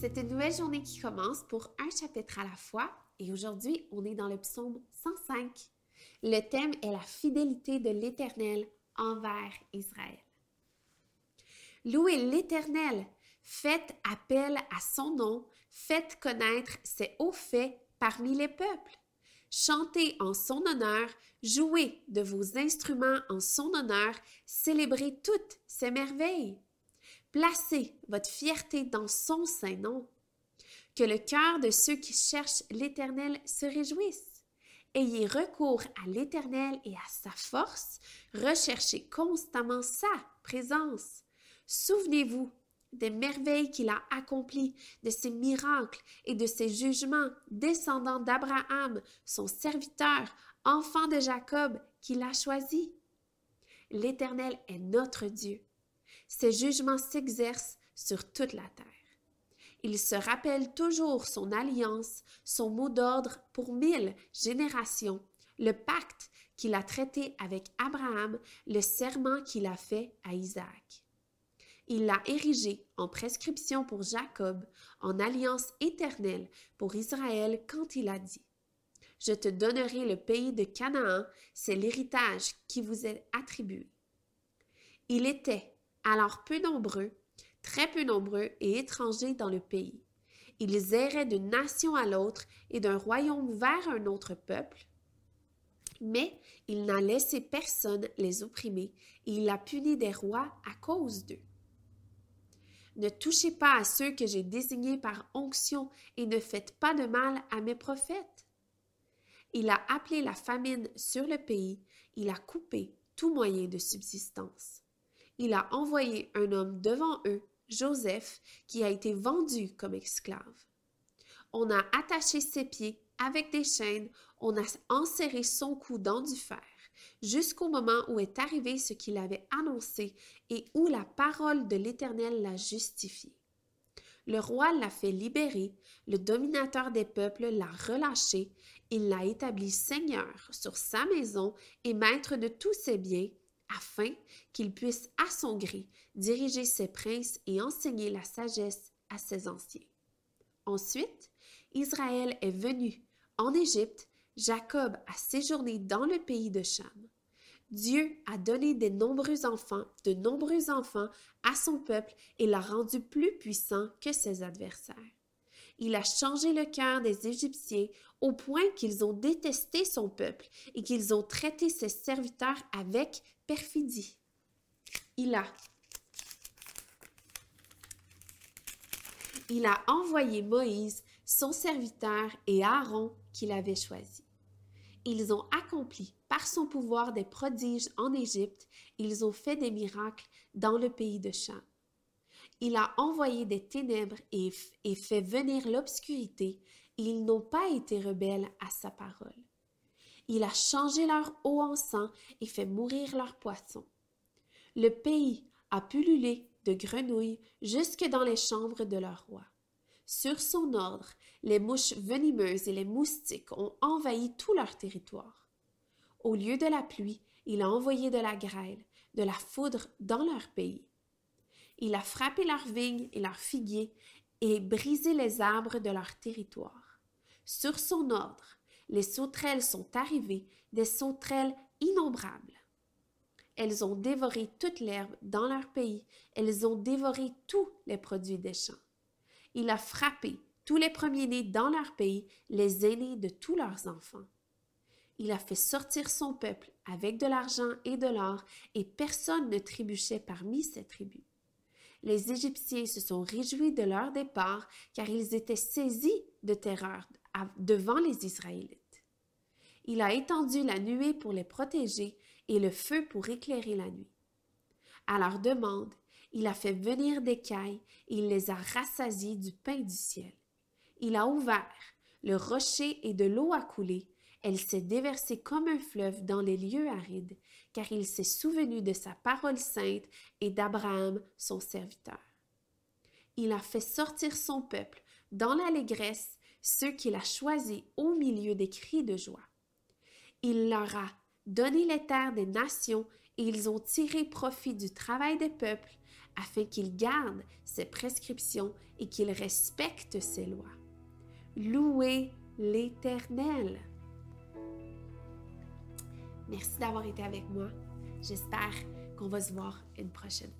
C'est une nouvelle journée qui commence pour un chapitre à la fois et aujourd'hui on est dans le psaume 105. Le thème est la fidélité de l'Éternel envers Israël. Louez l'Éternel, faites appel à son nom, faites connaître ses hauts faits parmi les peuples. Chantez en son honneur, jouez de vos instruments en son honneur, célébrez toutes ses merveilles. Placez votre fierté dans son saint nom. Que le cœur de ceux qui cherchent l'Éternel se réjouisse. Ayez recours à l'Éternel et à sa force. Recherchez constamment sa présence. Souvenez-vous des merveilles qu'il a accomplies, de ses miracles et de ses jugements, descendant d'Abraham, son serviteur, enfant de Jacob, qu'il a choisi. L'Éternel est notre Dieu. Ses jugements s'exercent sur toute la terre. Il se rappelle toujours son alliance, son mot d'ordre pour mille générations, le pacte qu'il a traité avec Abraham, le serment qu'il a fait à Isaac. Il l'a érigé en prescription pour Jacob, en alliance éternelle pour Israël quand il a dit Je te donnerai le pays de Canaan, c'est l'héritage qui vous est attribué. Il était alors peu nombreux, très peu nombreux et étrangers dans le pays. Ils erraient d'une nation à l'autre et d'un royaume vers un autre peuple. Mais il n'a laissé personne les opprimer et il a puni des rois à cause d'eux. Ne touchez pas à ceux que j'ai désignés par onction et ne faites pas de mal à mes prophètes. Il a appelé la famine sur le pays, il a coupé tout moyen de subsistance il a envoyé un homme devant eux, Joseph, qui a été vendu comme esclave. On a attaché ses pieds avec des chaînes, on a enserré son cou dans du fer, jusqu'au moment où est arrivé ce qu'il avait annoncé et où la parole de l'Éternel l'a justifié. Le roi l'a fait libérer, le dominateur des peuples l'a relâché, il l'a établi seigneur sur sa maison et maître de tous ses biens, afin qu'il puisse à son gré diriger ses princes et enseigner la sagesse à ses anciens. Ensuite, Israël est venu en Égypte, Jacob a séjourné dans le pays de Cham. Dieu a donné de nombreux enfants, de nombreux enfants à son peuple et l'a rendu plus puissant que ses adversaires. Il a changé le cœur des Égyptiens au point qu'ils ont détesté son peuple et qu'ils ont traité ses serviteurs avec perfidie. Il a Il a envoyé Moïse, son serviteur, et Aaron qu'il avait choisi. Ils ont accompli par son pouvoir des prodiges en Égypte, ils ont fait des miracles dans le pays de Cham. Il a envoyé des ténèbres et, fait venir l'obscurité, et ils n'ont pas été rebelles à sa parole. Il a changé leur eau en sang et fait mourir leurs poissons. Le pays a pullulé de grenouilles jusque dans les chambres de leur roi. Sur son ordre, les mouches venimeuses et les moustiques ont envahi tout leur territoire. Au lieu de la pluie, il a envoyé de la grêle, de la foudre dans leur pays. Il a frappé leurs vignes et leurs figuiers et brisé les arbres de leur territoire. Sur son ordre, les sauterelles sont arrivées, des sauterelles innombrables. Elles ont dévoré toute l'herbe dans leur pays, elles ont dévoré tous les produits des champs. Il a frappé tous les premiers-nés dans leur pays, les aînés de tous leurs enfants. Il a fait sortir son peuple avec de l'argent et de l'or, et personne ne trébuchait parmi ces tribus. Les Égyptiens se sont réjouis de leur départ, car ils étaient saisis de terreur devant les Israélites. Il a étendu la nuée pour les protéger et le feu pour éclairer la nuit. À leur demande, il a fait venir des cailles et il les a rassasiés du pain du ciel. Il a ouvert le rocher et de l'eau a coulé. Elle s'est déversée comme un fleuve dans les lieux arides, car il s'est souvenu de sa parole sainte et d'Abraham, son serviteur. Il a fait sortir son peuple dans l'allégresse, ceux qu'il a choisis au milieu des cris de joie. Il leur a donné les terres des nations et ils ont tiré profit du travail des peuples afin qu'ils gardent ses prescriptions et qu'ils respectent ses lois. Louez l'Éternel. Merci d'avoir été avec moi. J'espère qu'on va se voir une prochaine fois.